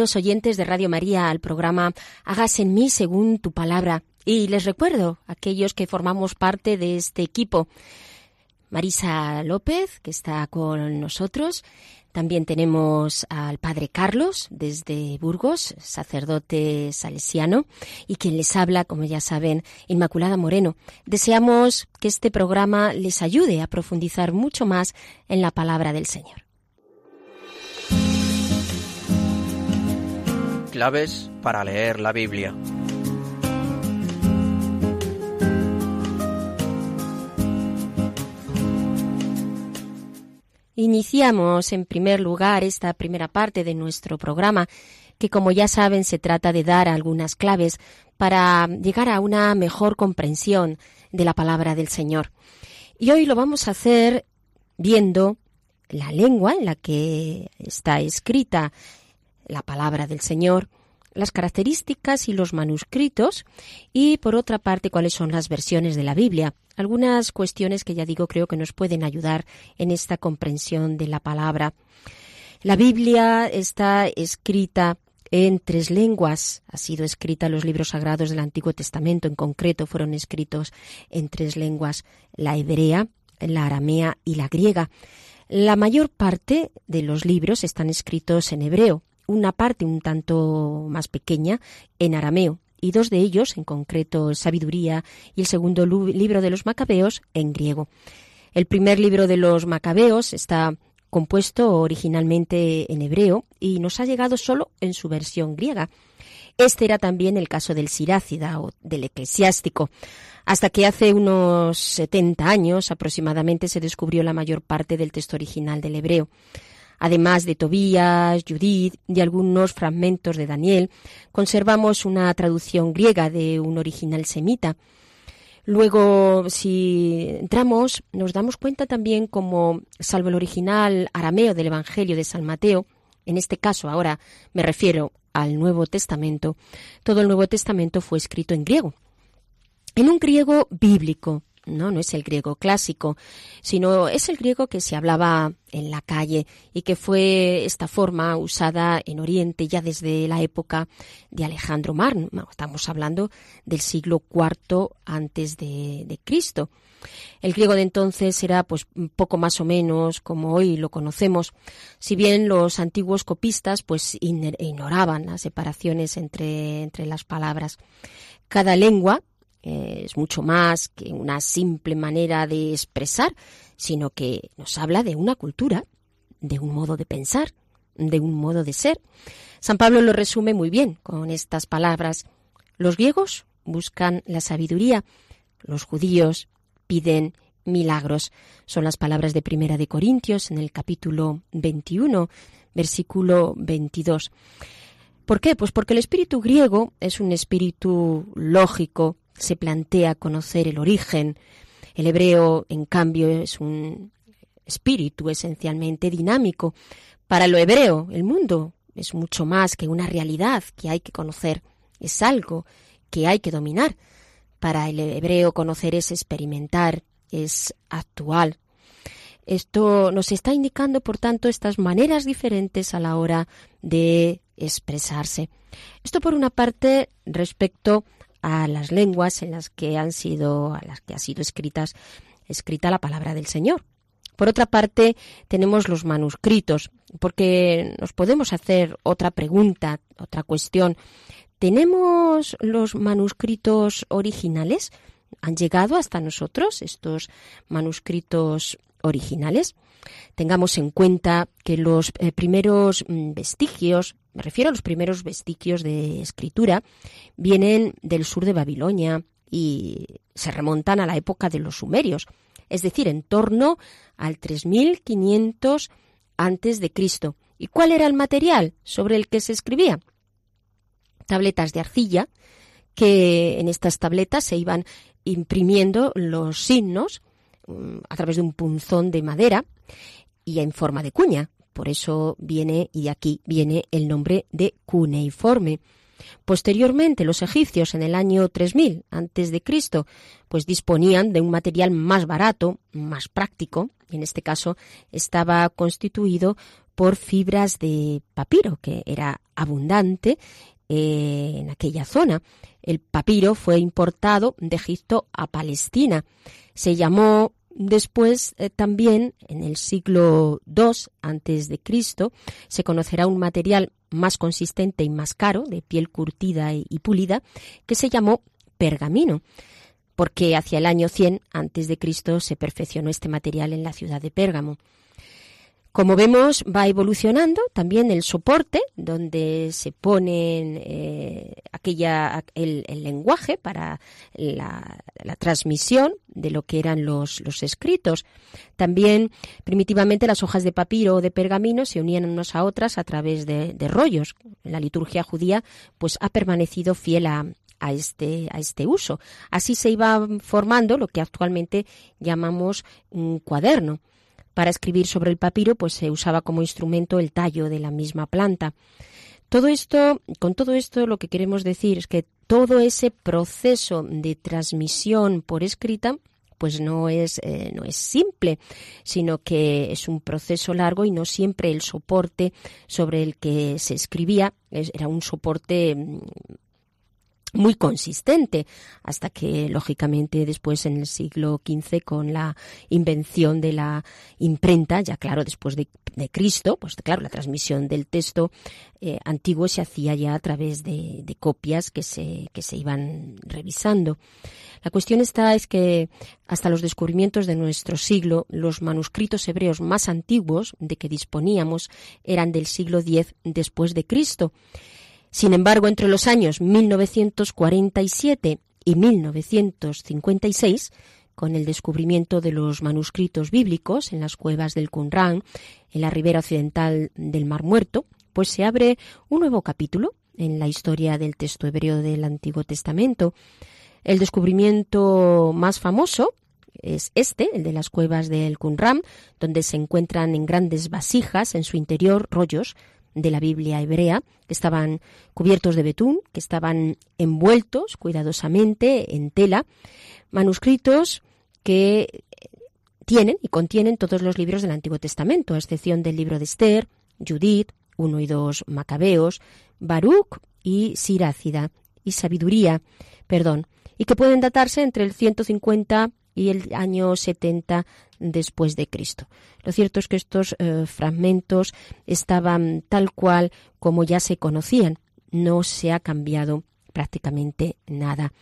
Oyentes de Radio María, al programa Hágase en mí según tu palabra. Y les recuerdo, aquellos que formamos parte de este equipo, Marisa López, que está con nosotros. También tenemos al padre Carlos desde Burgos, sacerdote salesiano, y quien les habla, como ya saben, Inmaculada Moreno. Deseamos que este programa les ayude a profundizar mucho más en la palabra del Señor. Claves para leer la Biblia. Iniciamos en primer lugar esta primera parte de nuestro programa, que como ya saben se trata de dar algunas claves para llegar a una mejor comprensión de la palabra del Señor. Y hoy lo vamos a hacer viendo la lengua en la que está escrita la palabra del Señor, las características y los manuscritos y, por otra parte, cuáles son las versiones de la Biblia. Algunas cuestiones que ya digo creo que nos pueden ayudar en esta comprensión de la palabra. La Biblia está escrita en tres lenguas. Ha sido escrita los libros sagrados del Antiguo Testamento, en concreto fueron escritos en tres lenguas, la hebrea, la aramea y la griega. La mayor parte de los libros están escritos en hebreo, una parte un tanto más pequeña en arameo y dos de ellos, en concreto Sabiduría y el segundo libro de los Macabeos, en griego. El primer libro de los Macabeos está compuesto originalmente en hebreo y nos ha llegado solo en su versión griega. Este era también el caso del Sirácida o del eclesiástico, hasta que hace unos 70 años aproximadamente se descubrió la mayor parte del texto original del hebreo. Además de Tobías, Judith y algunos fragmentos de Daniel, conservamos una traducción griega de un original semita. Luego, si entramos, nos damos cuenta también como, salvo el original arameo del Evangelio de San Mateo, en este caso ahora me refiero al Nuevo Testamento, todo el Nuevo Testamento fue escrito en griego. En un griego bíblico, no, no es el griego clásico, sino es el griego que se hablaba en la calle y que fue esta forma usada en Oriente ya desde la época de Alejandro Magno. Estamos hablando del siglo IV antes de, de Cristo. El griego de entonces era pues poco más o menos como hoy lo conocemos, si bien los antiguos copistas pues ignoraban las separaciones entre, entre las palabras. Cada lengua eh, es mucho más que una simple manera de expresar, sino que nos habla de una cultura, de un modo de pensar, de un modo de ser. San Pablo lo resume muy bien con estas palabras. Los griegos buscan la sabiduría, los judíos piden milagros. Son las palabras de Primera de Corintios en el capítulo 21, versículo 22. ¿Por qué? Pues porque el espíritu griego es un espíritu lógico, se plantea conocer el origen. El hebreo, en cambio, es un espíritu esencialmente dinámico. Para lo hebreo, el mundo es mucho más que una realidad que hay que conocer, es algo que hay que dominar. Para el hebreo conocer es experimentar, es actual. Esto nos está indicando, por tanto, estas maneras diferentes a la hora de expresarse. Esto por una parte respecto a las lenguas en las que han sido, a las que ha sido escritas, escrita la palabra del Señor. Por otra parte, tenemos los manuscritos, porque nos podemos hacer otra pregunta, otra cuestión. ¿Tenemos los manuscritos originales? ¿Han llegado hasta nosotros estos manuscritos originales? Tengamos en cuenta que los eh, primeros mm, vestigios, me refiero a los primeros vestigios de escritura, vienen del sur de Babilonia y se remontan a la época de los sumerios, es decir, en torno al 3500 antes de Cristo. ¿Y cuál era el material sobre el que se escribía? tabletas de arcilla, que en estas tabletas se iban imprimiendo los signos a través de un punzón de madera y en forma de cuña. Por eso viene, y de aquí viene el nombre de cuneiforme. Posteriormente, los egipcios en el año 3000 antes de Cristo, pues disponían de un material más barato, más práctico, y en este caso estaba constituido por fibras de papiro, que era abundante en aquella zona. El papiro fue importado de Egipto a Palestina. Se llamó después eh, también en el siglo II antes de Cristo se conocerá un material más consistente y más caro de piel curtida y, y pulida que se llamó pergamino porque hacia el año 100 antes de Cristo se perfeccionó este material en la ciudad de Pérgamo. Como vemos, va evolucionando también el soporte donde se pone eh, aquella, el, lenguaje para la, transmisión de lo que eran los, escritos. También, primitivamente, las hojas de papiro o de pergamino se unían unas a otras a través de, rollos. La liturgia judía pues, ha permanecido fiel a, a este, a este uso. Así se iba formando lo que actualmente llamamos un cuaderno. Para escribir sobre el papiro, pues se usaba como instrumento el tallo de la misma planta. Todo esto, con todo esto, lo que queremos decir es que todo ese proceso de transmisión por escrita pues no es, eh, no es simple, sino que es un proceso largo y no siempre el soporte sobre el que se escribía era un soporte mm, muy consistente, hasta que, lógicamente, después en el siglo XV, con la invención de la imprenta, ya claro, después de, Cristo, pues claro, la transmisión del texto eh, antiguo se hacía ya a través de, copias que se, que se iban revisando. La cuestión está es que hasta los descubrimientos de nuestro siglo, los manuscritos hebreos más antiguos de que disponíamos eran del siglo X después de Cristo sin embargo, entre los años 1947 y 1956, con el descubrimiento de los manuscritos bíblicos en las cuevas del Qumran, en la ribera occidental del Mar Muerto, pues se abre un nuevo capítulo en la historia del texto hebreo del Antiguo Testamento. El descubrimiento más famoso es este, el de las cuevas del Qumran, donde se encuentran en grandes vasijas en su interior rollos de la Biblia hebrea, que estaban cubiertos de betún, que estaban envueltos cuidadosamente en tela, manuscritos que tienen y contienen todos los libros del Antiguo Testamento, a excepción del libro de Esther, Judith, 1 y 2 Macabeos, Baruch y Sirácida, y Sabiduría, perdón, y que pueden datarse entre el 150 y el año 70 después de Cristo. Lo cierto es que estos eh, fragmentos estaban tal cual como ya se conocían. No se ha cambiado prácticamente nada.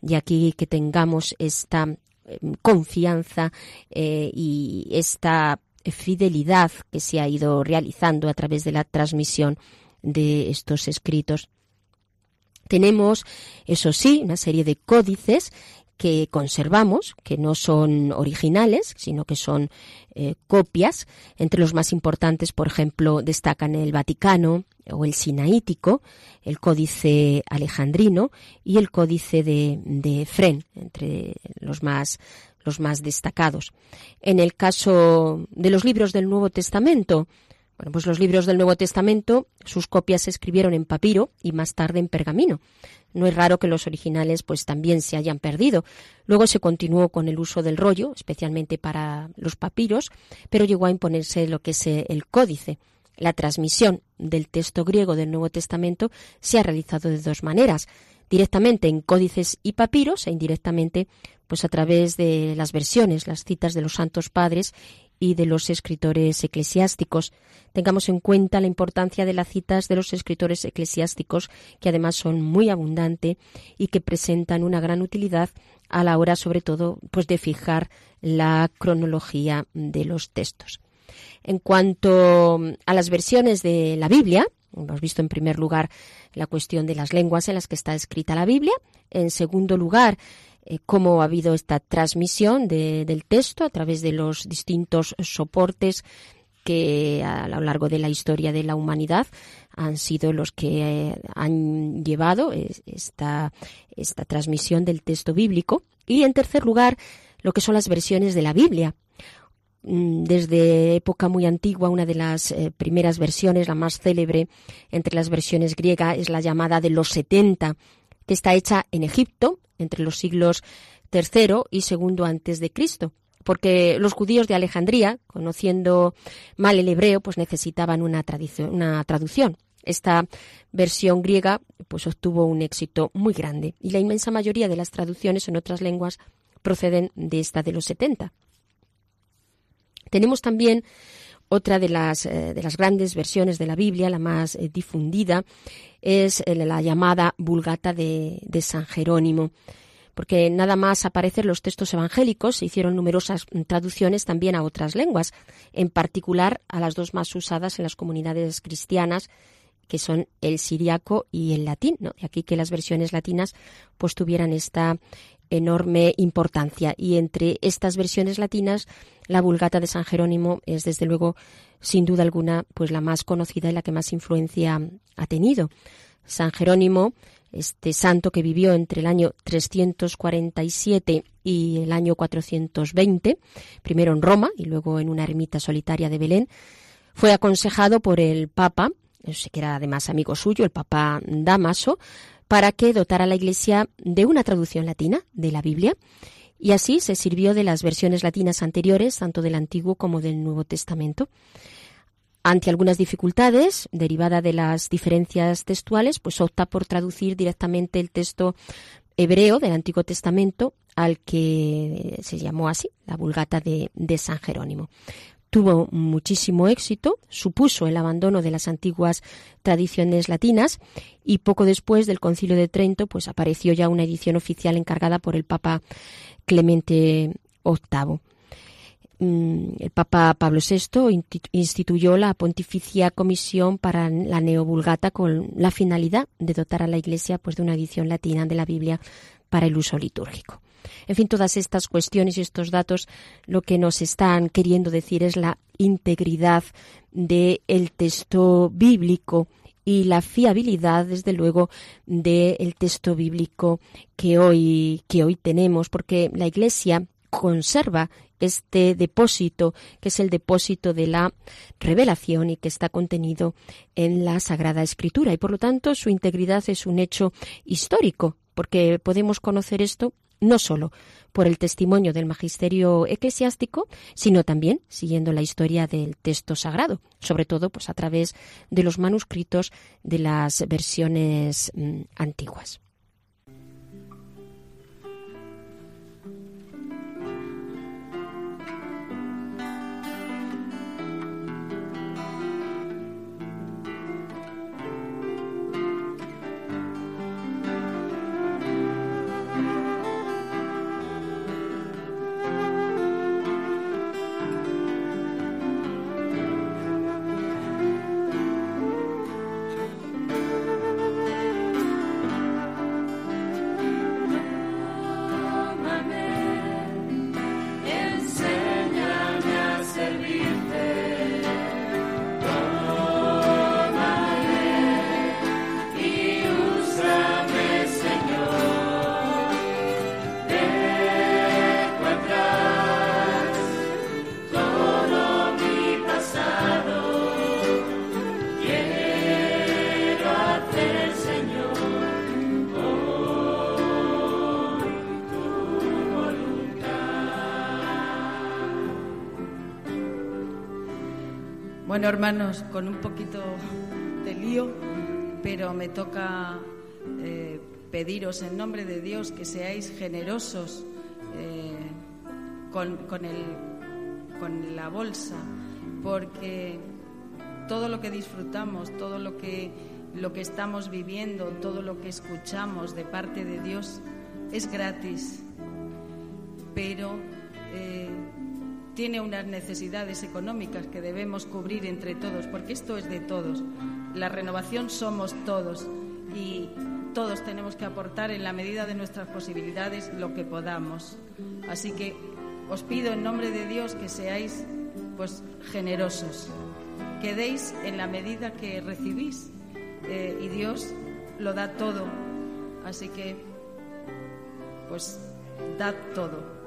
Y aquí que tengamos esta em, confianza eh, y esta fidelidad que se ha ido realizando a través de la transmisión de estos escritos. Tenemos, eso sí, una serie de códices que conservamos, que no son originales, sino que son eh, copias. Entre los más importantes, por ejemplo, destacan el Vaticano o el Sinaítico, el Códice Alejandrino y el Códice de, de Fren, entre los más los más destacados. En el caso de los libros del Nuevo Testamento, bueno, pues los libros del Nuevo Testamento, sus copias se escribieron en papiro y más tarde en pergamino. No es raro que los originales pues también se hayan perdido. Luego se continuó con el uso del rollo, especialmente para los papiros, pero llegó a imponerse lo que es eh, el códice. La transmisión del texto griego del Nuevo Testamento se ha realizado de dos maneras directamente en códices y papiros e indirectamente pues a través de las versiones, las citas de los santos padres y de los escritores eclesiásticos. Tengamos en cuenta la importancia de las citas de los escritores eclesiásticos, que además son muy abundantes y que presentan una gran utilidad a la hora, sobre todo, pues de fijar la cronología de los textos. En cuanto a las versiones de la Biblia, hemos visto en primer lugar la cuestión de las lenguas en las que está escrita la Biblia. En segundo lugar, eh, cómo ha habido esta transmisión del texto a través de los distintos soportes que a lo largo de la historia de la humanidad han sido los que eh, han llevado esta, esta transmisión del texto bíblico. Y en tercer lugar, lo que son las versiones de la Biblia. Mm, desde época muy antigua, una de las eh, primeras versiones, la más célebre entre las versiones griegas, es la llamada de los 70, que está hecha en Egipto entre los siglos III y II antes de Cristo, porque los judíos de Alejandría, conociendo mal el hebreo, pues necesitaban una, una traducción. Esta versión griega pues obtuvo un éxito muy grande y la inmensa mayoría de las traducciones en otras lenguas proceden de esta de los 70. Tenemos también otra de las, eh, de las grandes versiones de la Biblia, la más eh, difundida, es eh, la llamada Vulgata de, de, San Jerónimo, porque nada más aparecen los textos evangélicos, se hicieron numerosas traducciones también a otras lenguas, en particular a las dos más usadas en las comunidades cristianas, que son el siriaco y el latín, ¿no? De aquí que las versiones latinas pues tuvieran esta enorme importancia. Y entre estas versiones latinas, la Vulgata de San Jerónimo es desde luego, sin duda alguna, pues la más conocida y la que más influencia ha tenido. San Jerónimo, este santo que vivió entre el año 347 y el año 420, primero en Roma y luego en una ermita solitaria de Belén, fue aconsejado por el Papa, que era además amigo suyo, el Papa Damaso, para que dotara a la Iglesia de una traducción latina de la Biblia y así se sirvió de las versiones latinas anteriores, tanto del Antiguo como del Nuevo Testamento. Ante algunas dificultades derivadas de las diferencias textuales, pues opta por traducir directamente el texto hebreo del Antiguo Testamento al que se llamó así, la Vulgata de, de San Jerónimo tuvo muchísimo éxito, supuso el abandono de las antiguas tradiciones latinas y poco después del Concilio de Trento pues apareció ya una edición oficial encargada por el Papa Clemente VIII. Mm, el Papa Pablo VI instituyó la Pontificia Comisión para la Neovulgata con la finalidad de dotar a la Iglesia pues, de una edición latina de la Biblia para el uso litúrgico. En fin, todas estas cuestiones y estos datos lo que nos están queriendo decir es la integridad del texto bíblico y la fiabilidad, desde luego, del texto bíblico que hoy, que hoy tenemos, porque la Iglesia conserva este depósito, que es el depósito de la revelación y que está contenido en la Sagrada Escritura. Y por lo tanto, su integridad es un hecho histórico, porque podemos conocer esto no solo por el testimonio del magisterio eclesiástico, sino también siguiendo la historia del texto sagrado, sobre todo pues a través de los manuscritos de las versiones mm, antiguas. Bueno, hermanos, con un poquito de lío, pero me toca eh, pediros en nombre de Dios que seáis generosos eh, con, el con la bolsa, porque todo lo que disfrutamos, todo lo que, lo que estamos viviendo, todo lo que escuchamos de parte de Dios es gratis, pero eh, tiene unas necesidades económicas que debemos cubrir entre todos, porque esto es de todos. La renovación somos todos y todos tenemos que aportar en la medida de nuestras posibilidades lo que podamos. Así que os pido en nombre de Dios que seáis pues generosos, que deis en la medida que recibís eh, y Dios lo da todo. Así que pues dad todo.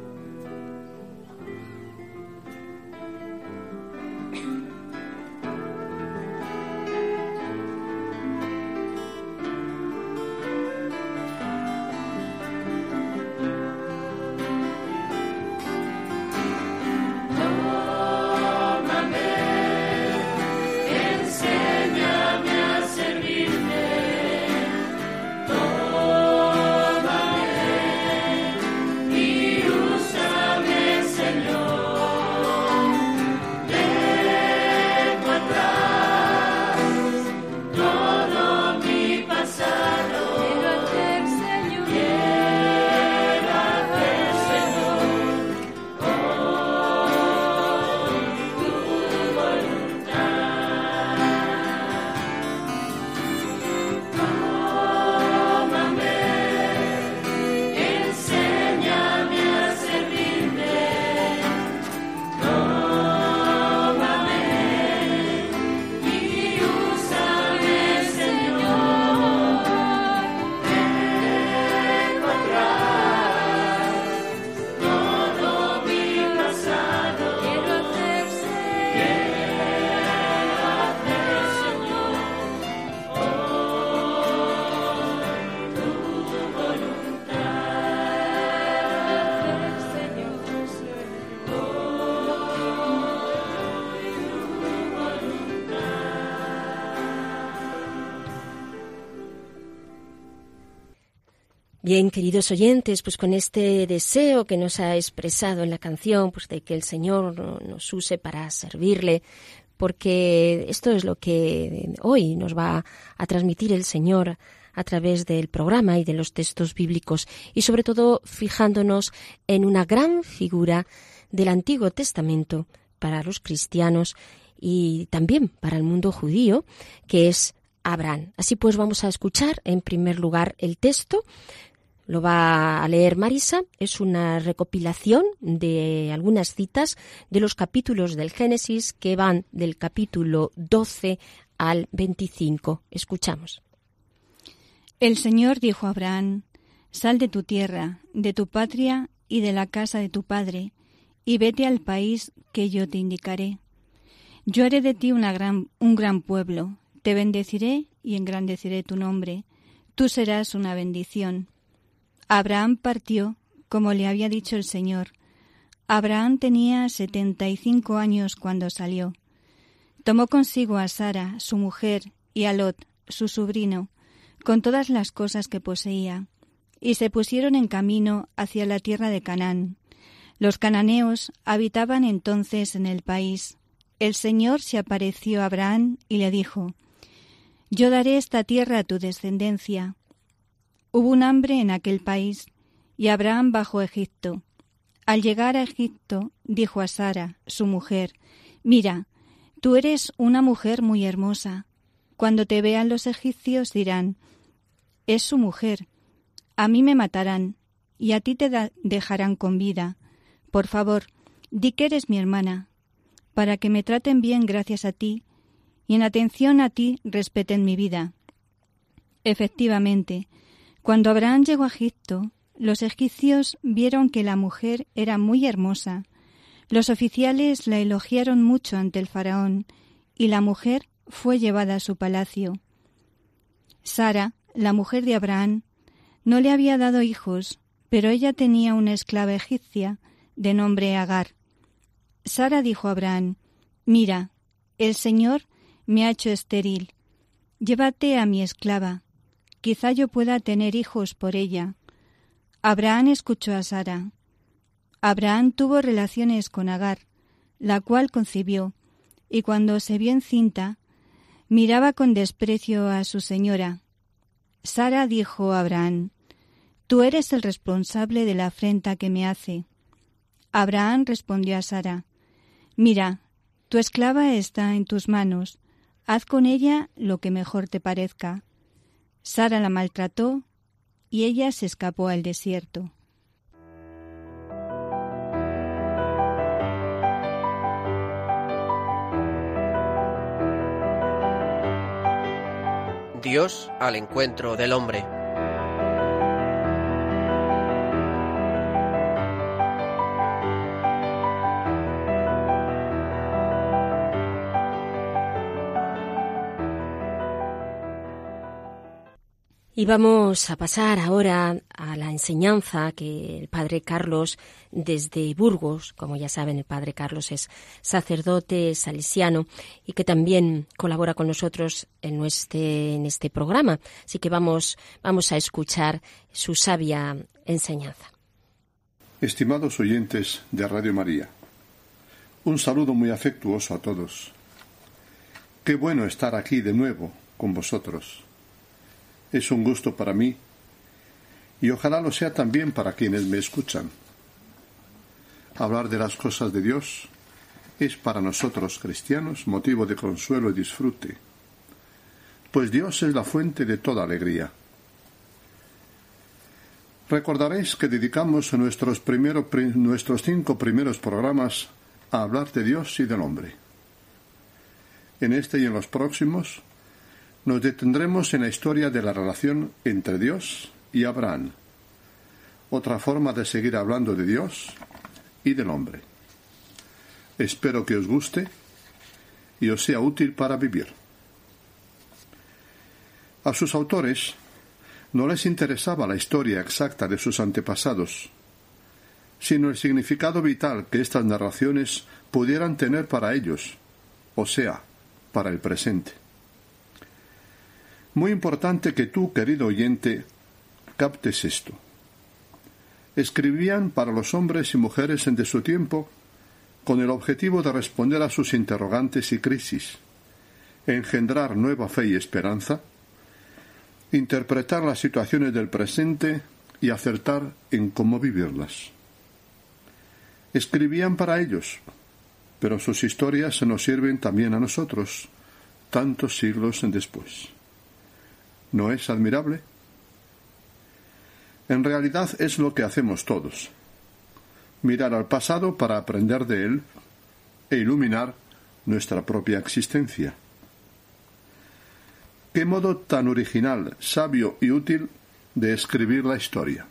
Bien, queridos oyentes, pues con este deseo que nos ha expresado en la canción, pues de que el Señor nos use para servirle, porque esto es lo que hoy nos va a transmitir el Señor a través del programa y de los textos bíblicos, y sobre todo fijándonos en una gran figura del Antiguo Testamento para los cristianos y también para el mundo judío, que es Abraham. Así pues vamos a escuchar en primer lugar el texto lo va a leer Marisa. Es una recopilación de algunas citas de los capítulos del Génesis que van del capítulo 12 al 25. Escuchamos. El Señor dijo a Abraham, Sal de tu tierra, de tu patria y de la casa de tu padre, y vete al país que yo te indicaré. Yo haré de ti una gran, un gran pueblo, te bendeciré y engrandeceré tu nombre. Tú serás una bendición. Abraham partió, como le había dicho el Señor. Abraham tenía setenta y cinco años cuando salió. Tomó consigo a Sara, su mujer, y a Lot, su sobrino, con todas las cosas que poseía, y se pusieron en camino hacia la tierra de Canaán. Los cananeos habitaban entonces en el país. El Señor se apareció a Abraham y le dijo, Yo daré esta tierra a tu descendencia. Hubo un hambre en aquel país y Abraham bajó Egipto. Al llegar a Egipto, dijo a Sara, su mujer, Mira, tú eres una mujer muy hermosa. Cuando te vean los egipcios dirán, es su mujer. A mí me matarán y a ti te dejarán con vida. Por favor, di que eres mi hermana, para que me traten bien gracias a ti y en atención a ti respeten mi vida. Efectivamente, cuando Abraham llegó a Egipto, los egipcios vieron que la mujer era muy hermosa. Los oficiales la elogiaron mucho ante el faraón, y la mujer fue llevada a su palacio. Sara, la mujer de Abraham, no le había dado hijos, pero ella tenía una esclava egipcia de nombre Agar. Sara dijo a Abraham, Mira, el Señor me ha hecho estéril. Llévate a mi esclava quizá yo pueda tener hijos por ella. Abraham escuchó a Sara. Abraham tuvo relaciones con Agar, la cual concibió, y cuando se vio encinta, miraba con desprecio a su señora. Sara dijo a Abraham, Tú eres el responsable de la afrenta que me hace. Abraham respondió a Sara, Mira, tu esclava está en tus manos, haz con ella lo que mejor te parezca. Sara la maltrató y ella se escapó al desierto. Dios al encuentro del hombre. Y vamos a pasar ahora a la enseñanza que el padre Carlos desde Burgos, como ya saben, el padre Carlos es sacerdote salesiano y que también colabora con nosotros en este, en este programa. Así que vamos, vamos a escuchar su sabia enseñanza. Estimados oyentes de Radio María, un saludo muy afectuoso a todos. Qué bueno estar aquí de nuevo con vosotros es un gusto para mí y ojalá lo sea también para quienes me escuchan. Hablar de las cosas de Dios es para nosotros cristianos motivo de consuelo y disfrute, pues Dios es la fuente de toda alegría. Recordaréis que dedicamos nuestros, nuestros cinco primeros programas a hablar de Dios y del hombre. En este y en los próximos nos detendremos en la historia de la relación entre Dios y Abraham, otra forma de seguir hablando de Dios y del hombre. Espero que os guste y os sea útil para vivir. A sus autores no les interesaba la historia exacta de sus antepasados, sino el significado vital que estas narraciones pudieran tener para ellos, o sea, para el presente. Muy importante que tú, querido oyente, captes esto. Escribían para los hombres y mujeres de su tiempo con el objetivo de responder a sus interrogantes y crisis, engendrar nueva fe y esperanza, interpretar las situaciones del presente y acertar en cómo vivirlas. Escribían para ellos, pero sus historias nos sirven también a nosotros, tantos siglos después. ¿No es admirable? En realidad es lo que hacemos todos. Mirar al pasado para aprender de él e iluminar nuestra propia existencia. Qué modo tan original, sabio y útil de escribir la historia,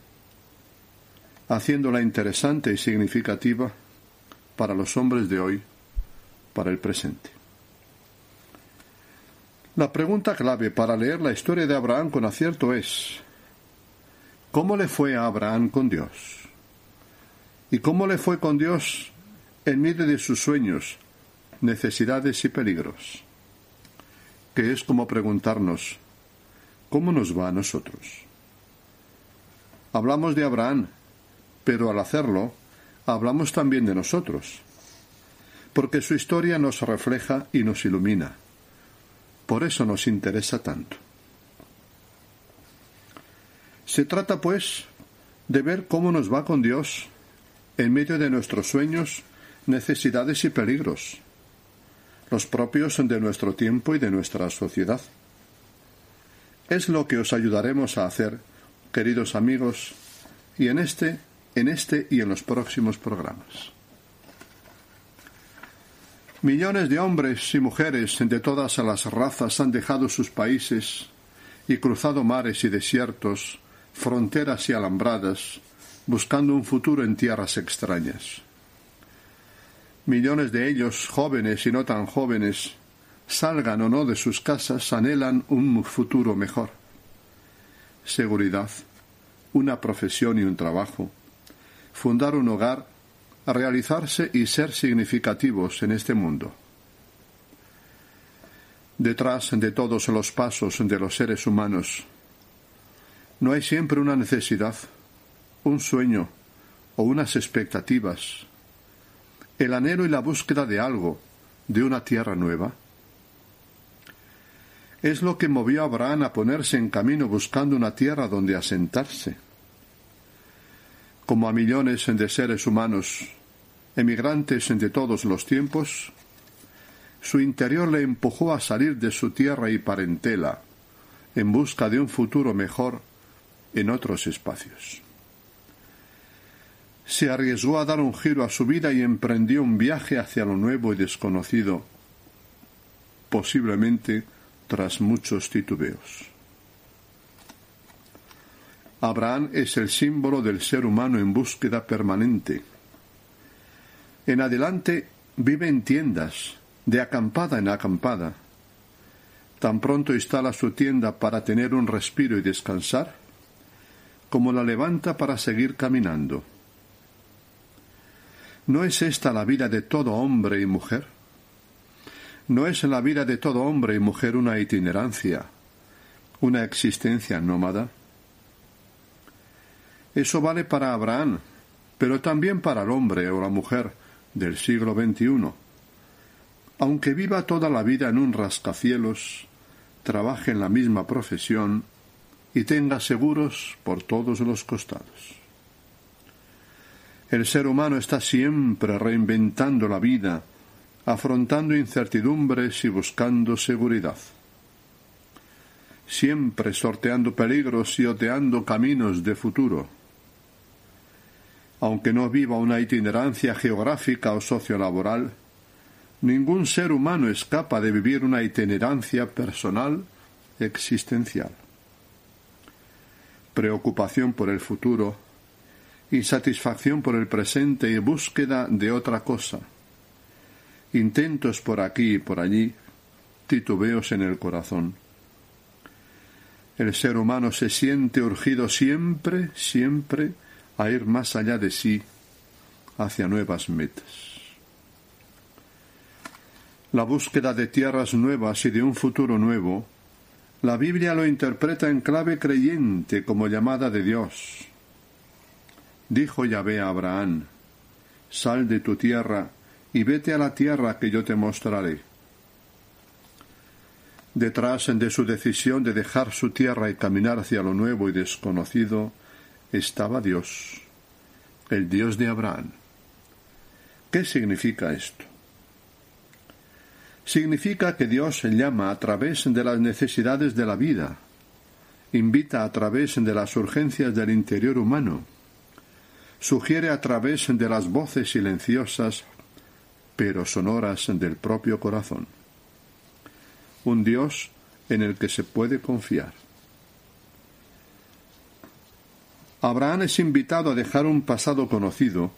haciéndola interesante y significativa para los hombres de hoy, para el presente. La pregunta clave para leer la historia de Abraham con acierto es, ¿cómo le fue a Abraham con Dios? ¿Y cómo le fue con Dios en medio de sus sueños, necesidades y peligros? Que es como preguntarnos, ¿cómo nos va a nosotros? Hablamos de Abraham, pero al hacerlo, hablamos también de nosotros, porque su historia nos refleja y nos ilumina por eso nos interesa tanto. Se trata, pues, de ver cómo nos va con Dios en medio de nuestros sueños, necesidades y peligros, los propios de nuestro tiempo y de nuestra sociedad. Es lo que os ayudaremos a hacer, queridos amigos, y en este, en este y en los próximos programas. Millones de hombres y mujeres de todas las razas han dejado sus países y cruzado mares y desiertos, fronteras y alambradas, buscando un futuro en tierras extrañas. Millones de ellos, jóvenes y no tan jóvenes, salgan o no de sus casas, anhelan un futuro mejor. Seguridad, una profesión y un trabajo, fundar un hogar realizarse y ser significativos en este mundo. Detrás de todos los pasos de los seres humanos, no hay siempre una necesidad, un sueño o unas expectativas. el anhelo y la búsqueda de algo, de una tierra nueva. Es lo que movió a Abraham a ponerse en camino buscando una tierra donde asentarse. Como a millones de seres humanos, emigrantes de todos los tiempos, su interior le empujó a salir de su tierra y parentela, en busca de un futuro mejor en otros espacios. Se arriesgó a dar un giro a su vida y emprendió un viaje hacia lo nuevo y desconocido, posiblemente tras muchos titubeos. Abraham es el símbolo del ser humano en búsqueda permanente. En adelante vive en tiendas, de acampada en acampada. Tan pronto instala su tienda para tener un respiro y descansar, como la levanta para seguir caminando. ¿No es esta la vida de todo hombre y mujer? ¿No es la vida de todo hombre y mujer una itinerancia, una existencia nómada? Eso vale para Abraham, pero también para el hombre o la mujer del siglo XXI. Aunque viva toda la vida en un rascacielos, trabaje en la misma profesión y tenga seguros por todos los costados. El ser humano está siempre reinventando la vida, afrontando incertidumbres y buscando seguridad. Siempre sorteando peligros y oteando caminos de futuro. Aunque no viva una itinerancia geográfica o sociolaboral, ningún ser humano escapa de vivir una itinerancia personal existencial preocupación por el futuro, insatisfacción por el presente y búsqueda de otra cosa, intentos por aquí y por allí, titubeos en el corazón. El ser humano se siente urgido siempre, siempre a ir más allá de sí, hacia nuevas metas. La búsqueda de tierras nuevas y de un futuro nuevo la Biblia lo interpreta en clave creyente como llamada de Dios. Dijo Yahvé a Abraham, Sal de tu tierra y vete a la tierra que yo te mostraré. Detrás de su decisión de dejar su tierra y caminar hacia lo nuevo y desconocido estaba Dios, el Dios de Abraham. ¿Qué significa esto? significa que Dios llama a través de las necesidades de la vida, invita a través de las urgencias del interior humano, sugiere a través de las voces silenciosas pero sonoras del propio corazón. Un Dios en el que se puede confiar. Abraham es invitado a dejar un pasado conocido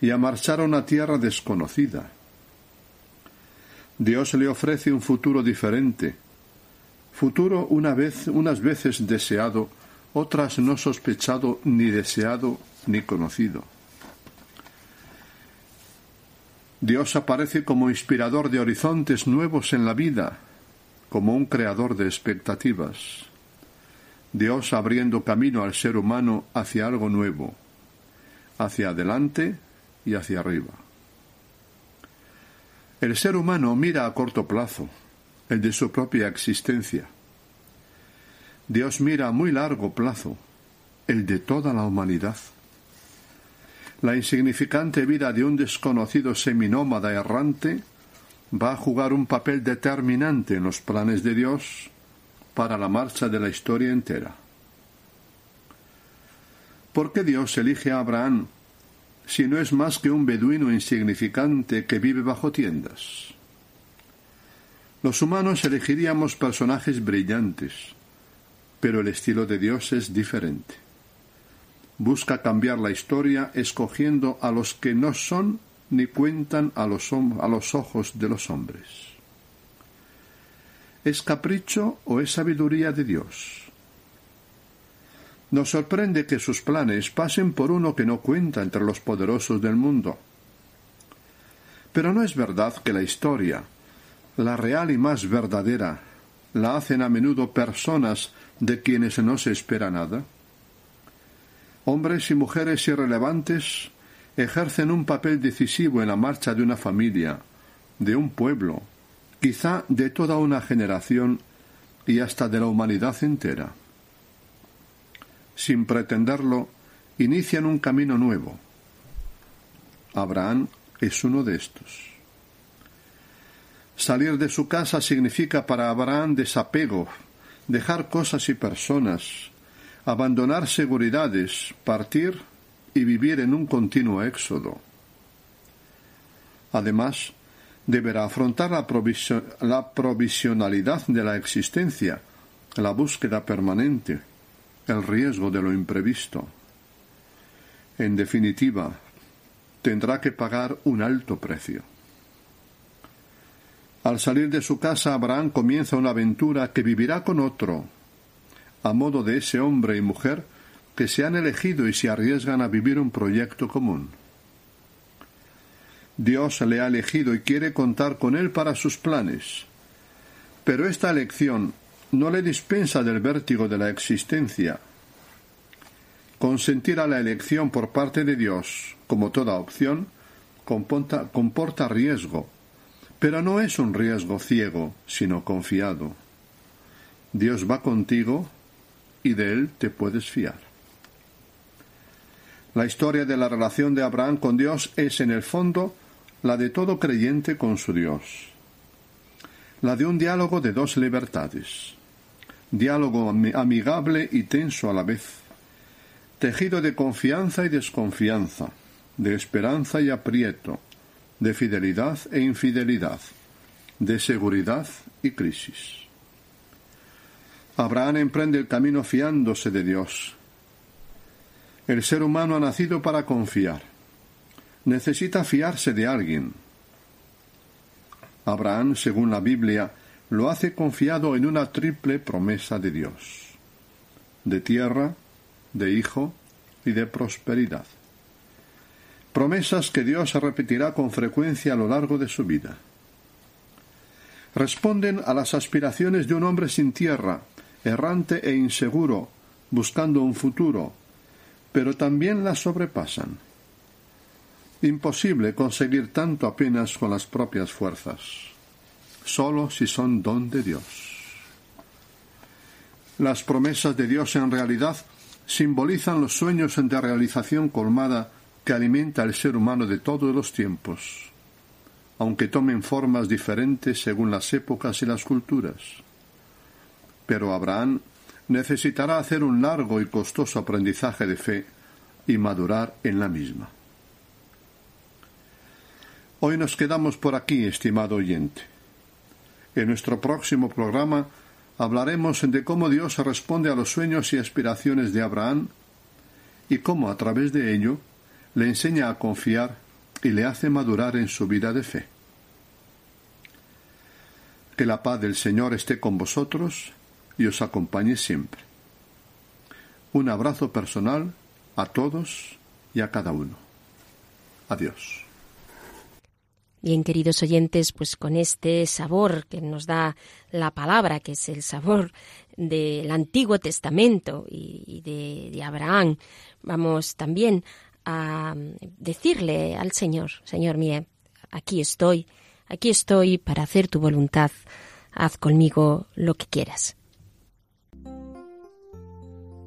y a marchar a una tierra desconocida Dios le ofrece un futuro diferente, futuro una vez, unas veces deseado, otras no sospechado ni deseado ni conocido. Dios aparece como inspirador de horizontes nuevos en la vida, como un creador de expectativas. Dios abriendo camino al ser humano hacia algo nuevo, hacia adelante y hacia arriba. El ser humano mira a corto plazo, el de su propia existencia. Dios mira a muy largo plazo, el de toda la humanidad. La insignificante vida de un desconocido seminómada errante va a jugar un papel determinante en los planes de Dios para la marcha de la historia entera. ¿Por qué Dios elige a Abraham si no es más que un beduino insignificante que vive bajo tiendas. Los humanos elegiríamos personajes brillantes, pero el estilo de Dios es diferente. Busca cambiar la historia escogiendo a los que no son ni cuentan a los, a los ojos de los hombres. ¿Es capricho o es sabiduría de Dios? Nos sorprende que sus planes pasen por uno que no cuenta entre los poderosos del mundo. Pero no es verdad que la historia, la real y más verdadera, la hacen a menudo personas de quienes no se espera nada. Hombres y mujeres irrelevantes ejercen un papel decisivo en la marcha de una familia, de un pueblo, quizá de toda una generación y hasta de la humanidad entera. Sin pretenderlo, inician un camino nuevo. Abraham es uno de estos. Salir de su casa significa para Abraham desapego, dejar cosas y personas, abandonar seguridades, partir y vivir en un continuo éxodo. Además, deberá afrontar la, provisionalidad de la existencia, la búsqueda permanente, el riesgo de lo imprevisto. En definitiva, tendrá que pagar un alto precio. Al salir de su casa, Abraham comienza una aventura que vivirá con otro, a modo de ese hombre y mujer que se han elegido y se arriesgan a vivir un proyecto común. Dios le ha elegido y quiere contar con él para sus planes. Pero esta elección no le dispensa del vértigo de la existencia. Consentir a la elección por parte de Dios, como toda opción, comporta, riesgo, pero no es un riesgo ciego, sino confiado. Dios va contigo y de él te puedes fiar. La historia de la relación de Abraham con Dios es, en el fondo, la de todo creyente con su Dios. La de un diálogo de dos libertades. Diálogo amigable y tenso a la vez. Tejido de confianza y desconfianza, de esperanza y aprieto, de fidelidad e infidelidad, de seguridad y crisis. Abraham emprende el camino fiándose de Dios. El ser humano ha nacido para confiar. Necesita fiarse de alguien. Abraham, según la Biblia, lo hace confiado en una triple promesa de Dios, de tierra, de hijo y de prosperidad promesas que Dios repetirá con frecuencia a lo largo de su vida. Responden a las aspiraciones de un hombre sin tierra, errante e inseguro, buscando un futuro, pero también las sobrepasan. Imposible conseguir tanto apenas con las propias fuerzas, solo si son don de Dios. Las promesas de Dios en realidad simbolizan los sueños de realización colmada que alimenta al ser humano de todos los tiempos, aunque tomen formas diferentes según las épocas y las culturas. Pero Abraham necesitará hacer un largo y costoso aprendizaje de fe y madurar en la misma. Hoy nos quedamos por aquí, estimado oyente. En nuestro próximo programa hablaremos de cómo Dios responde a los sueños y aspiraciones de Abraham y cómo a través de ello le enseña a confiar y le hace madurar en su vida de fe. Que la paz del Señor esté con vosotros y os acompañe siempre. Un abrazo personal a todos y a cada uno. Adiós. Bien, queridos oyentes, pues con este sabor que nos da la palabra, que es el sabor del Antiguo Testamento y de, Abraham, vamos también a decirle al Señor, Señor mío, aquí estoy, aquí estoy para hacer tu voluntad, haz conmigo lo que quieras.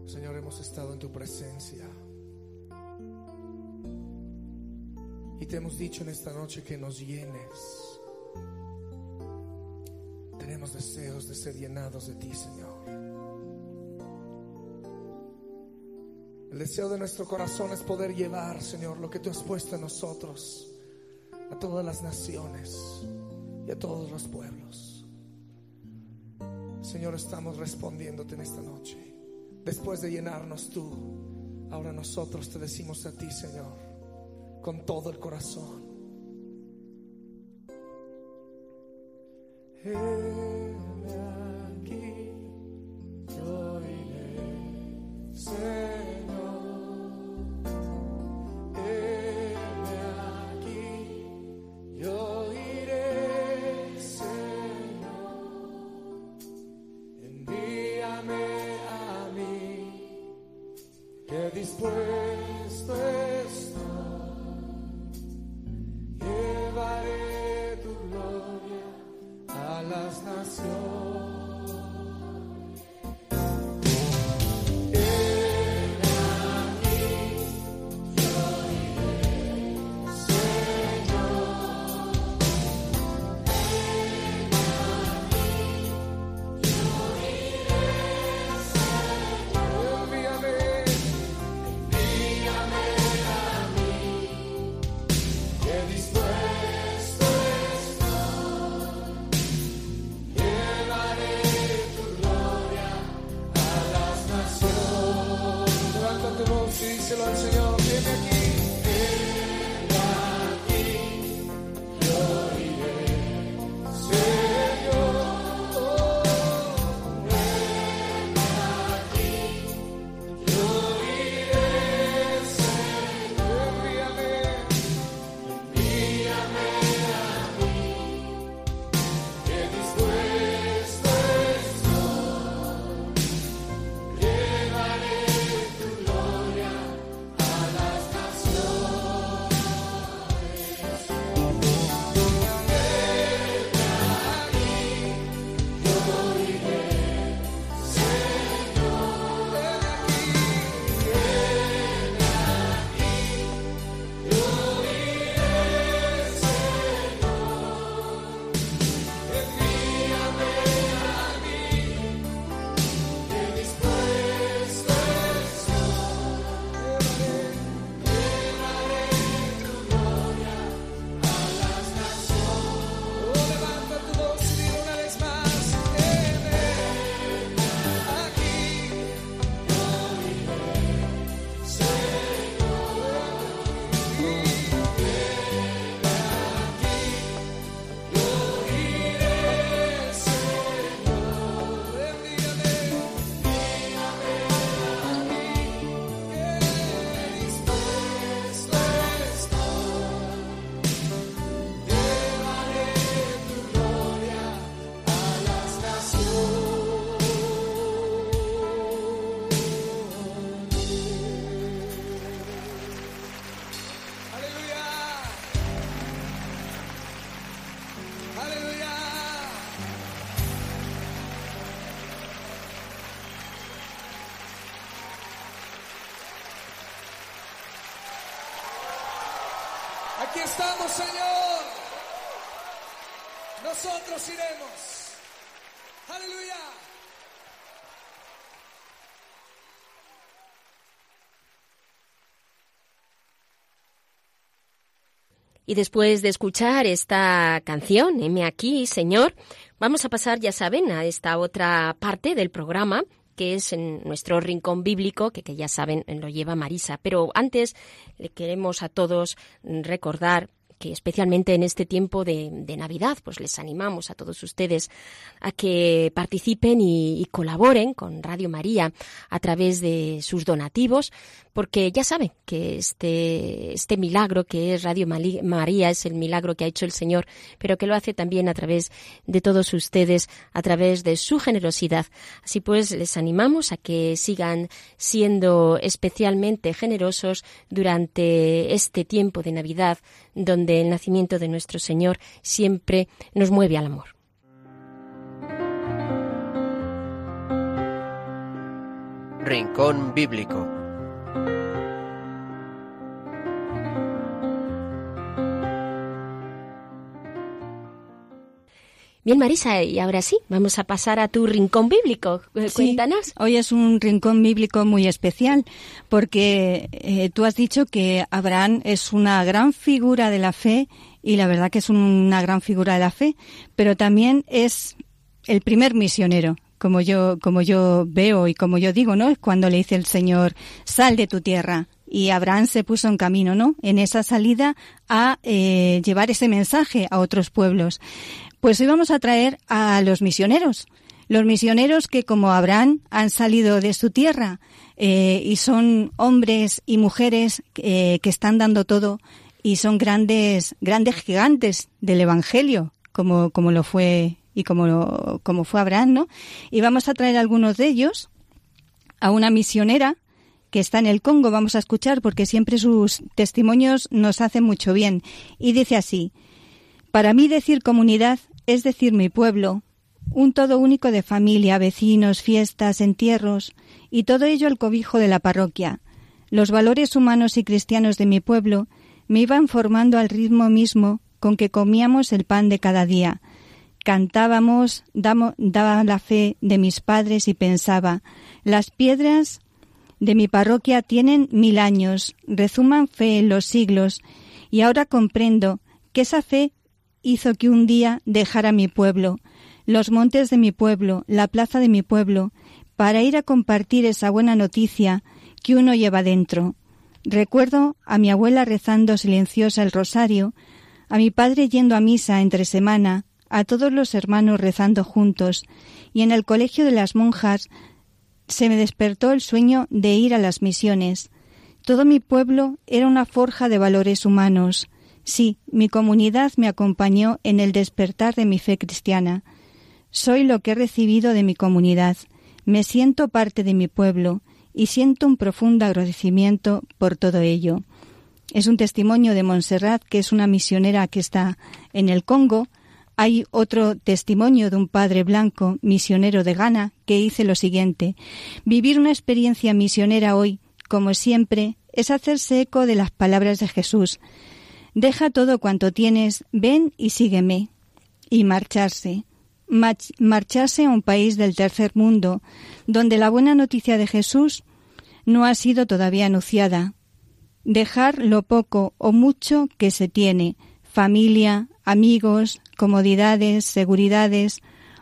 Señor, hemos estado en tu presencia te hemos dicho en esta noche que nos llenes. Tenemos deseos de ser llenados de ti, Señor. El deseo de nuestro corazón es poder llevar, Señor, lo que tú has puesto en nosotros a todas las naciones y a todos los pueblos. Señor, estamos respondiéndote en esta noche. Después de llenarnos tú, ahora nosotros te decimos a ti, Señor, con todo el corazón. dispuesto voz y díselo al Señor, viene aquí. Estamos, Señor. Nosotros iremos. Aleluya. Y después de escuchar esta canción, Heme aquí, Señor, vamos a pasar, ya saben, a esta otra parte del programa que es en nuestro rincón bíblico, que, que ya saben lo lleva Marisa. Pero antes le queremos a todos recordar que especialmente en este tiempo de, Navidad, pues les animamos a todos ustedes a que participen y, colaboren con Radio María a través de sus donativos, porque ya saben que este, este milagro que es Radio María es el milagro que ha hecho el Señor, pero que lo hace también a través de todos ustedes, a través de su generosidad. Así pues, les animamos a que sigan siendo especialmente generosos durante este tiempo de Navidad, donde el nacimiento de nuestro Señor siempre nos mueve al amor. Rincón Bíblico. Bien, Marisa, y ahora sí, vamos a pasar a tu rincón bíblico. Cuéntanos. Sí, hoy es un rincón bíblico muy especial porque eh, tú has dicho que Abraham es una gran figura de la fe y la verdad que es una gran figura de la fe, pero también es el primer misionero como yo, como yo veo y como yo digo, ¿no? Es cuando le dice el Señor, sal de tu tierra. Y Abraham se puso en camino, ¿no? En esa salida a eh, llevar ese mensaje a otros pueblos. Pues hoy vamos a traer a los misioneros. Los misioneros que, como Abraham, han salido de su tierra eh, y son hombres y mujeres eh, que están dando todo y son grandes, grandes gigantes del Evangelio, como, como lo fue y como, como fue Abraham, ¿no? Y vamos a traer algunos de ellos a una misionera que está en el Congo, vamos a escuchar porque siempre sus testimonios nos hacen mucho bien. Y dice así, para mí decir comunidad es decir, mi pueblo, un todo único de familia, vecinos, fiestas, entierros, y todo ello al cobijo de la parroquia. Los valores humanos y cristianos de mi pueblo me iban formando al ritmo mismo con que comíamos el pan de cada día. Cantábamos, daba la fe de mis padres y pensaba, las piedras de mi parroquia tienen mil años, rezuman fe en los siglos, y ahora comprendo que esa fe hizo que un día dejara mi pueblo, los montes de mi pueblo, la plaza de mi pueblo, para ir a compartir esa buena noticia que uno lleva dentro. Recuerdo a mi abuela rezando silenciosa el rosario, a mi padre yendo a misa entre semana, a todos los hermanos rezando juntos, y en el colegio de las monjas se me despertó el sueño de ir a las misiones. Todo mi pueblo era una forja de valores humanos. Sí, mi comunidad me acompañó en el despertar de mi fe cristiana. Soy lo que he recibido de mi comunidad. Me siento parte de mi pueblo y siento un profundo agradecimiento por todo ello. Es un testimonio de Montserrat, que es una misionera que está en el Congo. Hay otro testimonio de un padre blanco, misionero de Ghana, que dice lo siguiente. Vivir una experiencia misionera hoy, como siempre, es hacerse eco de las palabras de Jesús. Deja todo cuanto tienes, ven y sígueme. Y marcharse. marcharse a un país del tercer mundo, donde la buena noticia de Jesús no ha sido todavía anunciada. Dejar lo poco o mucho que se tiene, familia, amigos, comodidades, seguridades,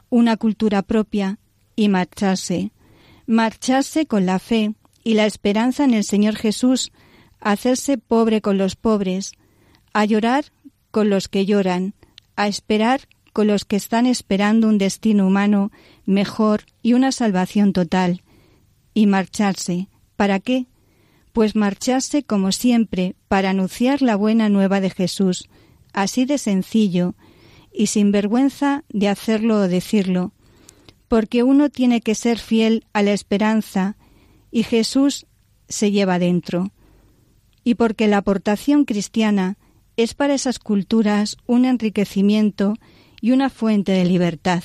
una cultura propia, y marcharse. Marcharse con la fe y la esperanza en el Señor Jesús, hacerse pobre con los pobres, a llorar con los que lloran, a esperar con los que están esperando un destino humano mejor y una salvación total, y marcharse. ¿Para qué? Pues marcharse como siempre para anunciar la buena nueva de Jesús, así de sencillo y sin vergüenza de hacerlo o decirlo, porque uno tiene que ser fiel a la esperanza y Jesús se lleva dentro, y porque la aportación cristiana es para esas culturas un enriquecimiento y una fuente de libertad.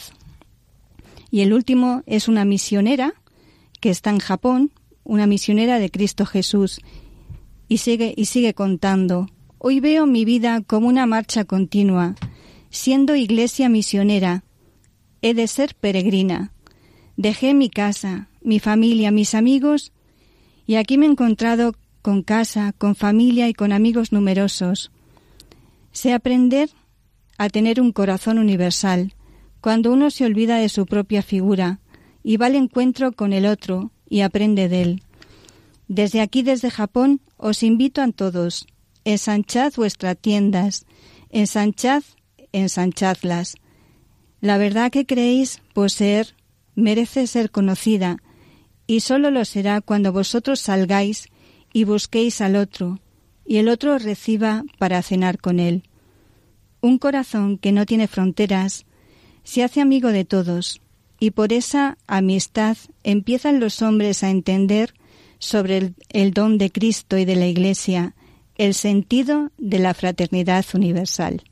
Y el último es una misionera que está en Japón, una misionera de Cristo Jesús, y sigue, y sigue contando. Hoy veo mi vida como una marcha continua. Siendo iglesia misionera, he de ser peregrina. Dejé mi casa, mi familia, mis amigos, y aquí me he encontrado con casa, con familia y con amigos numerosos. Sé aprender a tener un corazón universal, cuando uno se olvida de su propia figura y va al encuentro con el otro y aprende de él. Desde aquí, desde Japón, os invito a todos, ensanchad vuestras tiendas, ensanchad, ensanchadlas. La verdad que creéis poseer merece ser conocida, y sólo lo será cuando vosotros salgáis y busquéis al otro, y el otro reciba para cenar con él. Un corazón que no tiene fronteras se hace amigo de todos, y por esa amistad empiezan los hombres a entender sobre el, don de Cristo y de la Iglesia, el sentido de la fraternidad universal.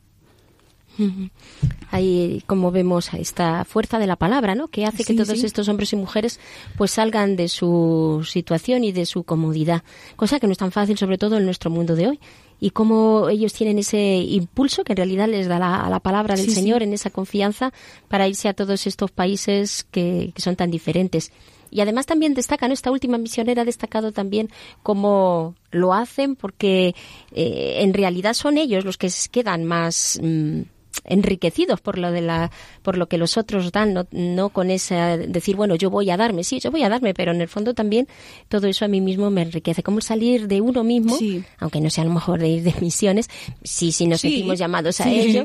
Ahí, como vemos, esta fuerza de la palabra, ¿no? Que hace que todos estos hombres y mujeres pues salgan de su situación y de su comodidad. Cosa que no es tan fácil, sobre todo en nuestro mundo de hoy. Y cómo ellos tienen ese impulso que en realidad les da la, la palabra del Señor en esa confianza para irse a todos estos países que, que son tan diferentes. Y además también destacan, esta última misionera ha destacado también cómo lo hacen porque eh, en realidad son ellos los que quedan más... Enriquecidos por lo de la por lo que los otros dan no, no con esa decir bueno yo voy a darme sí yo voy a darme pero en el fondo también todo eso a mí mismo me enriquece. Como salir de uno mismo aunque no sea a lo mejor de ir de misiones sí sí nos sentimos llamados a ello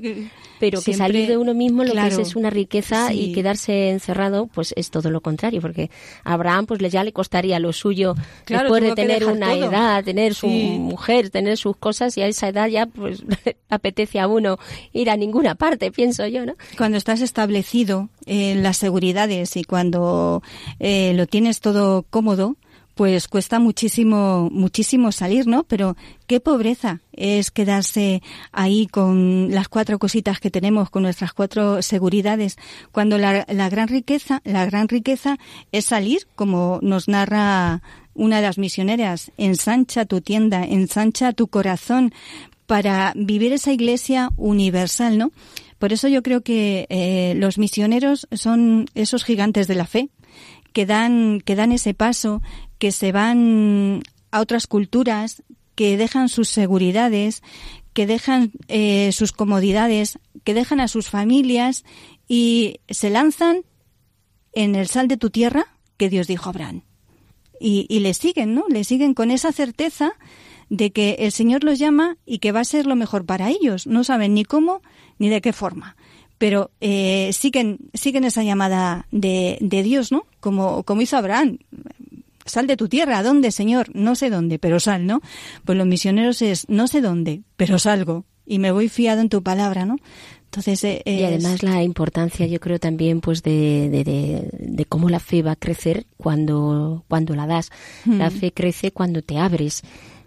pero que salir de uno mismo lo que es es una riqueza y quedarse encerrado pues es todo lo contrario porque a Abraham pues ya le costaría lo suyo después de tener una edad tener su mujer tener sus cosas y a esa edad ya pues apetece a uno ir a ninguna parte pienso yo no cuando estás establecido en las seguridades y cuando eh, lo tienes todo cómodo pues cuesta muchísimo, muchísimo salir, ¿no? Pero qué pobreza es quedarse ahí con las cuatro cositas que tenemos, con nuestras cuatro seguridades, cuando la gran riqueza, la gran riqueza es salir, como nos narra una de las misioneras, ensancha tu tienda, ensancha tu corazón para vivir esa iglesia universal, ¿no? Por eso yo creo que eh, los misioneros son esos gigantes de la fe que dan, que dan ese paso, que se van a otras culturas, que dejan sus seguridades, que dejan eh, sus comodidades, que dejan a sus familias y se lanzan en el sal de tu tierra que Dios dijo a Abraham. Y, y le siguen, ¿no? Le siguen con esa certeza de que el Señor los llama y que va a ser lo mejor para ellos. No saben ni cómo ni de qué forma. Pero eh, siguen, siguen esa llamada de, de Dios, ¿no? Como, como hizo Abraham. Sal de tu tierra, ¿a dónde, Señor? No sé dónde, pero sal, ¿no? Pues los misioneros es, no sé dónde, pero salgo y me voy fiado en tu palabra, ¿no? Entonces, eh, y además la importancia, yo creo también, pues de, de, de, de, cómo la fe va a crecer cuando, cuando la das. La fe crece cuando te abres.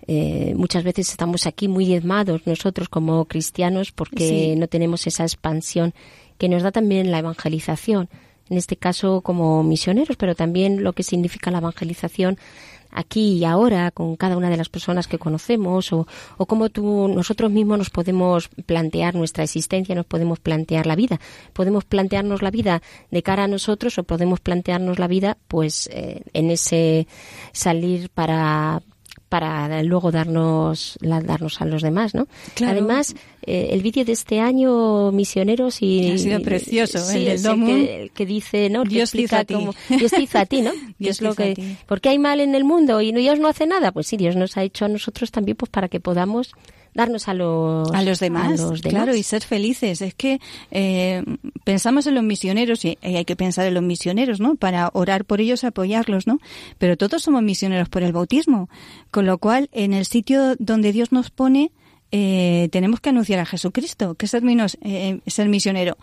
Eh, muchas veces estamos aquí muy diezmados nosotros como cristianos porque sí. no tenemos esa expansión que nos da también la evangelización. En este caso como misioneros, pero también lo que significa la evangelización aquí y ahora con cada una de las personas que conocemos o, o cómo tú, nosotros mismos nos podemos plantear nuestra existencia, nos podemos plantear la vida. Podemos plantearnos la vida de cara a nosotros o podemos plantearnos la vida pues eh, en ese salir para para luego darnos la, darnos a los demás, ¿no? Claro. Además, eh, el vídeo de este año misioneros y ha sido precioso, sí, el del domo, que, que, dice, ¿no? Dios que explica a ti. Dios te hizo a ti, ¿no? Dios es lo que porque hay mal en el mundo y Dios no hace nada, pues sí, Dios nos ha hecho a nosotros también pues para que podamos darnos a los, a los demás, a los demás. claro, y ser felices. Es que eh, pensamos en los misioneros y hay que pensar en los misioneros, ¿no? Para orar por ellos, apoyarlos, ¿no? Pero todos somos misioneros por el bautismo, con lo cual en el sitio donde Dios nos pone eh, tenemos que anunciar a Jesucristo, que es ser, eh, ser misionero.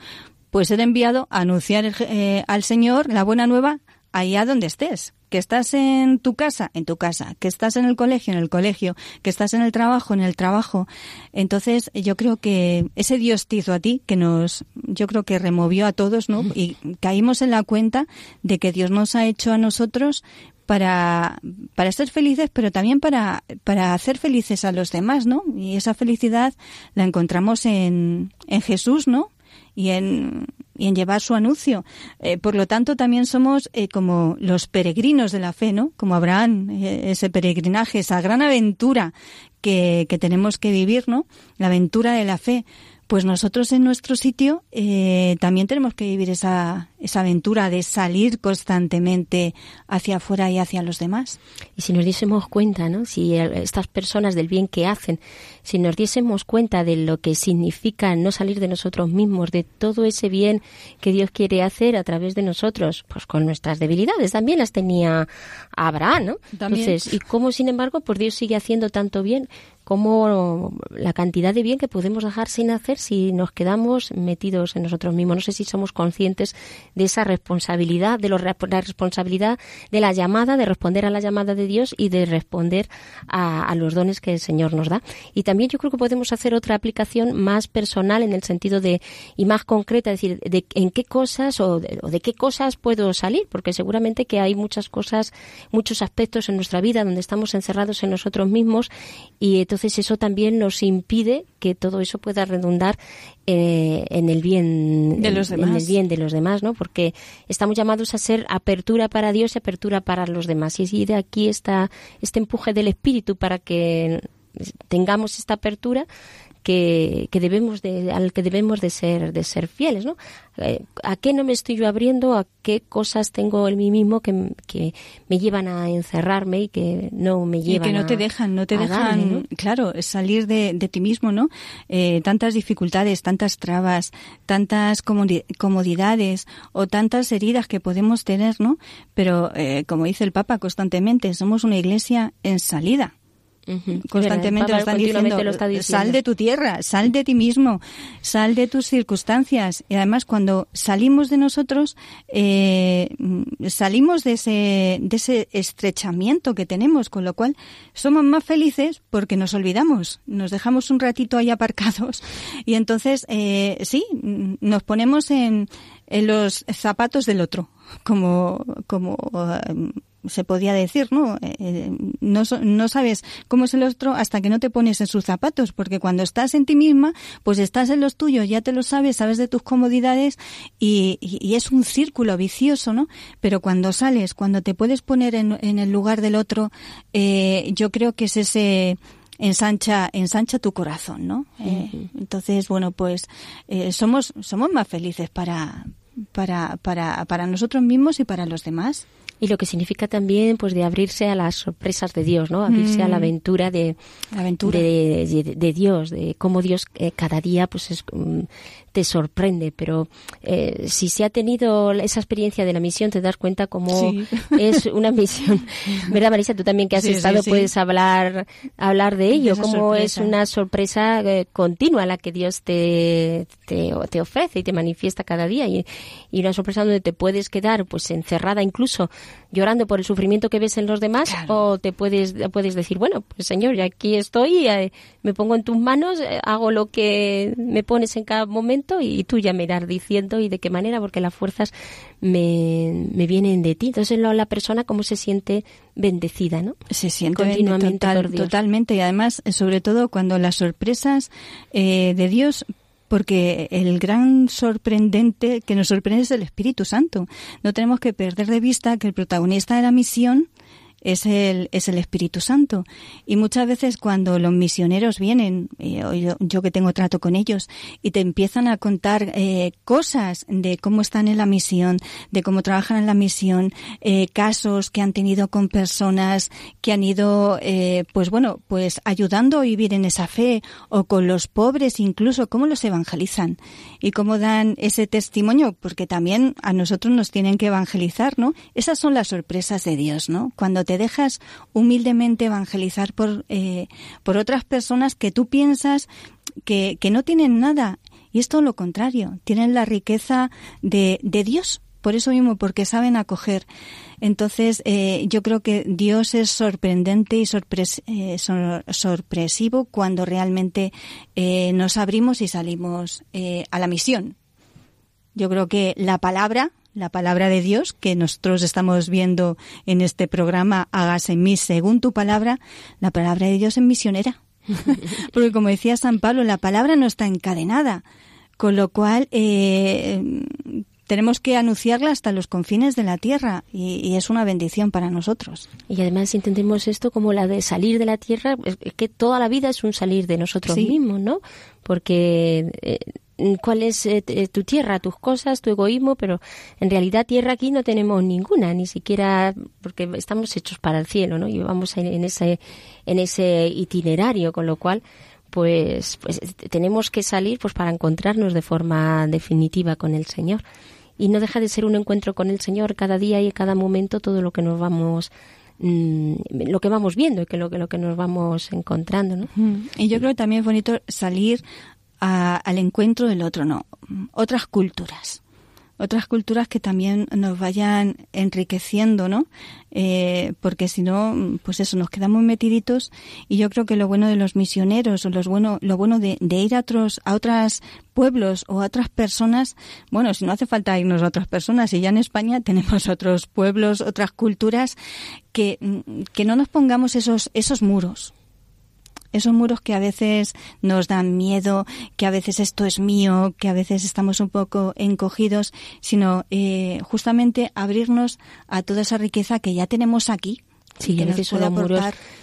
Pues ser enviado a anunciar eh, al Señor la buena nueva allá donde estés que estás en tu casa, en tu casa, que estás en el colegio, en el colegio, que estás en el trabajo, en el trabajo. Entonces, yo creo que ese Dios te hizo a ti, que nos, yo creo que removió a todos, ¿no? Y caímos en la cuenta de que Dios nos ha hecho a nosotros para, para ser felices, pero también para, para hacer felices a los demás, ¿no? Y esa felicidad la encontramos en, en Jesús, ¿no? y en, y en llevar su anuncio. Eh, por lo tanto, también somos eh, como los peregrinos de la fe, ¿no? Como Abraham, eh, ese peregrinaje, esa gran aventura que, que, tenemos que vivir, ¿no? La aventura de la fe. Pues nosotros en nuestro sitio eh, también tenemos que vivir esa, esa aventura de salir constantemente hacia afuera y hacia los demás. Y si nos diésemos cuenta, ¿no? Si estas personas del bien que hacen, si nos diésemos cuenta de lo que significa no salir de nosotros mismos, de todo ese bien que Dios quiere hacer a través de nosotros, pues con nuestras debilidades también las tenía Abraham, ¿no? También. Entonces, y cómo sin embargo, pues Dios sigue haciendo tanto bien, como la cantidad de bien que podemos dejar sin hacer si nos quedamos metidos en nosotros mismos. No sé si somos conscientes de esa responsabilidad, de la responsabilidad de la llamada, de responder a la llamada de Dios y de responder a, a, los dones que el Señor nos da. Y también yo creo que podemos hacer otra aplicación más personal en el sentido de y más concreta, es decir, de en qué cosas o de, o de qué cosas puedo salir, porque seguramente que hay muchas cosas, muchos aspectos en nuestra vida donde estamos encerrados en nosotros mismos y entonces entonces eso también nos impide que todo eso pueda redundar eh, en el bien de los demás. en el bien de los demás, ¿no? Porque estamos llamados a ser apertura para Dios y apertura para los demás. Y de aquí está este empuje del espíritu para que tengamos esta apertura que, que, debemos de, al que debemos de ser, de ser fieles, ¿no? Eh, ¿A qué no me estoy yo abriendo? ¿A qué cosas tengo en mí mismo que, que me llevan a encerrarme y que no me llevan Y que no te dejan, no te dejan, claro, salir de, de, ti mismo, ¿no? Eh, tantas dificultades, tantas trabas, tantas comodidades o tantas heridas que podemos tener, ¿no? Pero, eh, como dice el Papa constantemente, somos una iglesia en salida Constantemente lo están diciendo, sal de tu tierra, sal de ti mismo, sal de tus circunstancias. Y además cuando salimos de nosotros, eh, salimos de ese, de ese estrechamiento que tenemos, con lo cual somos más felices porque nos olvidamos, nos dejamos un ratito ahí aparcados y entonces, eh, sí, nos ponemos en, en los zapatos del otro, como, como eh, se podía decir, ¿no? Eh, no, no sabes cómo es el otro hasta que no te pones en sus zapatos, porque cuando estás en ti misma, pues estás en los tuyos, ya te lo sabes, sabes de tus comodidades y, y, es un círculo vicioso, ¿no? Pero cuando sales, cuando te puedes poner en, en el lugar del otro, eh, yo creo que es ese ensancha ensancha tu corazón, ¿no? Eh, entonces, bueno, pues eh, somos somos más felices para para para para nosotros mismos y para los demás y lo que significa también pues de abrirse a las sorpresas de Dios, ¿no? Abrirse a la mm. aventura de, aventura. De, Dios, de cómo Dios eh, cada día pues es, mm, te sorprende, pero eh, si se ha tenido esa experiencia de la misión, te das cuenta cómo es una misión. ¿Verdad, Marisa? Tú también que has estado puedes hablar hablar de ello, cómo es una sorpresa eh, continua la que Dios te, te, te, ofrece y te manifiesta cada día y, y una sorpresa donde te puedes quedar pues encerrada incluso llorando por el sufrimiento que ves en los demás o te puedes puedes decir, bueno, pues Señor, ya aquí estoy, eh, me pongo en tus manos, hago lo que me pones en cada momento y tú ya me irás diciendo y de qué manera, porque las fuerzas me, me vienen de ti. Entonces la persona cómo se siente bendecida, ¿no? Se siente continuamente totalmente y además, sobre todo cuando las sorpresas eh, de Dios porque el gran sorprendente que nos sorprende es el Espíritu Santo. No tenemos que perder de vista que el protagonista de la misión es el, es el Espíritu Santo. Y muchas veces cuando los misioneros vienen, eh, yo, que tengo trato con ellos, y te empiezan a contar eh, cosas de cómo están en la misión, de cómo trabajan en la misión, eh, casos que han tenido con personas que han ido, pues bueno, pues ayudando a vivir en esa fe, o con los pobres incluso, cómo los evangelizan y cómo dan ese testimonio, porque también a nosotros nos tienen que evangelizar, ¿no? Esas son las sorpresas de Dios, ¿no? Cuando te dejas humildemente evangelizar por, eh, por otras personas que tú piensas que, que no tienen nada. Y es todo lo contrario, tienen la riqueza de, de Dios, por eso mismo, porque saben acoger. Entonces, eh, yo creo que Dios es sorprendente y sorpres eh, sorpresivo cuando realmente eh, nos abrimos y salimos a la misión. Yo creo que la palabra la palabra de Dios que nosotros estamos viendo en este programa, hágase en mí según tu palabra, la palabra de Dios es misionera. Porque como decía San Pablo, la palabra no está encadenada, con lo cual eh, tenemos que anunciarla hasta los confines de la tierra y, es una bendición para nosotros. Y además entendemos esto como la de salir de la tierra, es que toda la vida es un salir de nosotros mismos, ¿no? Porque eh, cuál es eh, eh, tu tierra, tus cosas, tu egoísmo, pero en realidad tierra aquí no tenemos ninguna, ni siquiera porque estamos hechos para el cielo, ¿no? Y vamos en ese en ese itinerario, con lo cual pues pues tenemos que salir pues para encontrarnos de forma definitiva con el Señor. Y no deja de ser un encuentro con el Señor cada día y cada momento todo lo que nos vamos mm, lo que vamos viendo y que lo que lo que nos vamos encontrando, ¿no? Y yo creo que también es bonito salir al encuentro del otro, no, otras culturas otras culturas que también nos vayan enriqueciendo, ¿no? Eh, porque si no, pues eso, nos quedamos metiditos y yo creo que lo bueno de los misioneros o los bueno, lo bueno de, ir a otros, a otros pueblos o a otras personas, bueno, si no hace falta irnos a otras personas, y ya en España tenemos otros pueblos, otras culturas, que, que no nos pongamos esos, esos muros, esos muros que a veces nos dan miedo, que a veces esto es mío, que a veces estamos un poco encogidos, sino eh, justamente abrirnos a toda esa riqueza que ya tenemos aquí. Sí, a veces son los muros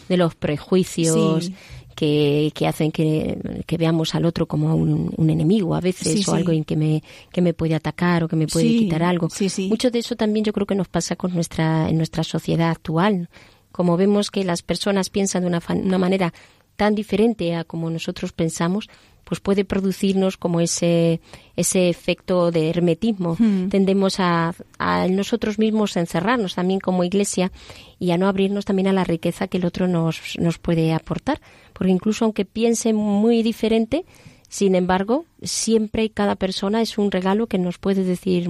de los prejuicios. Que, que, hacen que, que, veamos al otro como un, un enemigo a veces o algo en que me, que me puede atacar o que me puede quitar algo. Mucho de eso también yo creo que nos pasa con nuestra, en nuestra sociedad actual. Como vemos que las personas piensan de una, una manera tan diferente a como nosotros pensamos, pues puede producirnos como ese, ese efecto de hermetismo. Hmm. Tendemos a, a nosotros mismos a encerrarnos también como iglesia y a no abrirnos también a la riqueza que el otro nos, nos puede aportar. Porque incluso aunque piense muy diferente, sin embargo, siempre cada persona es un regalo que nos puede decir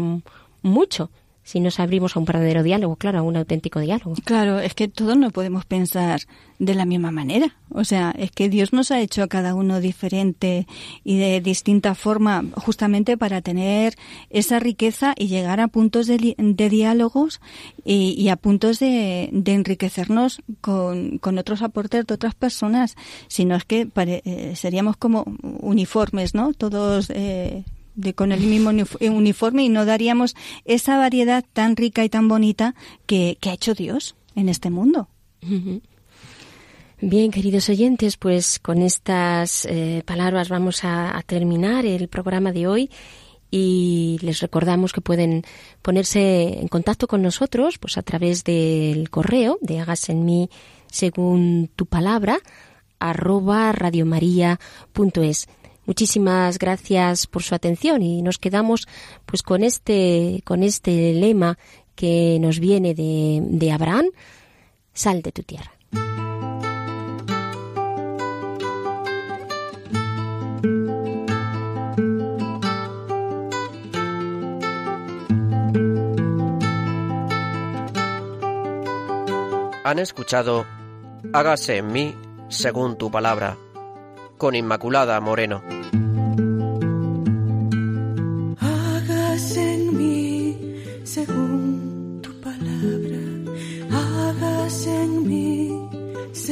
mucho si nos abrimos a un verdadero diálogo, claro, a un auténtico diálogo. Claro, es que todos no podemos pensar de la misma manera. O sea, es que Dios nos ha hecho a cada uno diferente y de distinta forma, justamente para tener esa riqueza y llegar a puntos de, diálogos y, a puntos de, enriquecernos con, otros aportes de otras personas. Si no es que eh, seríamos como uniformes, ¿no? Todos eh, de, con el mismo eh, uniforme y no daríamos esa variedad tan rica y tan bonita que, que ha hecho Dios en este mundo. Bien, queridos oyentes, pues con estas eh, palabras vamos a, a terminar el programa de hoy y les recordamos que pueden ponerse en contacto con nosotros pues a través del correo de hagas en mí según tu palabra arroba radiomaria.es. Muchísimas gracias por su atención y nos quedamos pues con este con este lema que nos viene de, de Abraham, sal de tu tierra. Han escuchado Hágase en mí según tu palabra, con Inmaculada Moreno.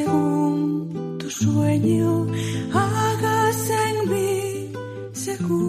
Según tu sueño, hágase en mí según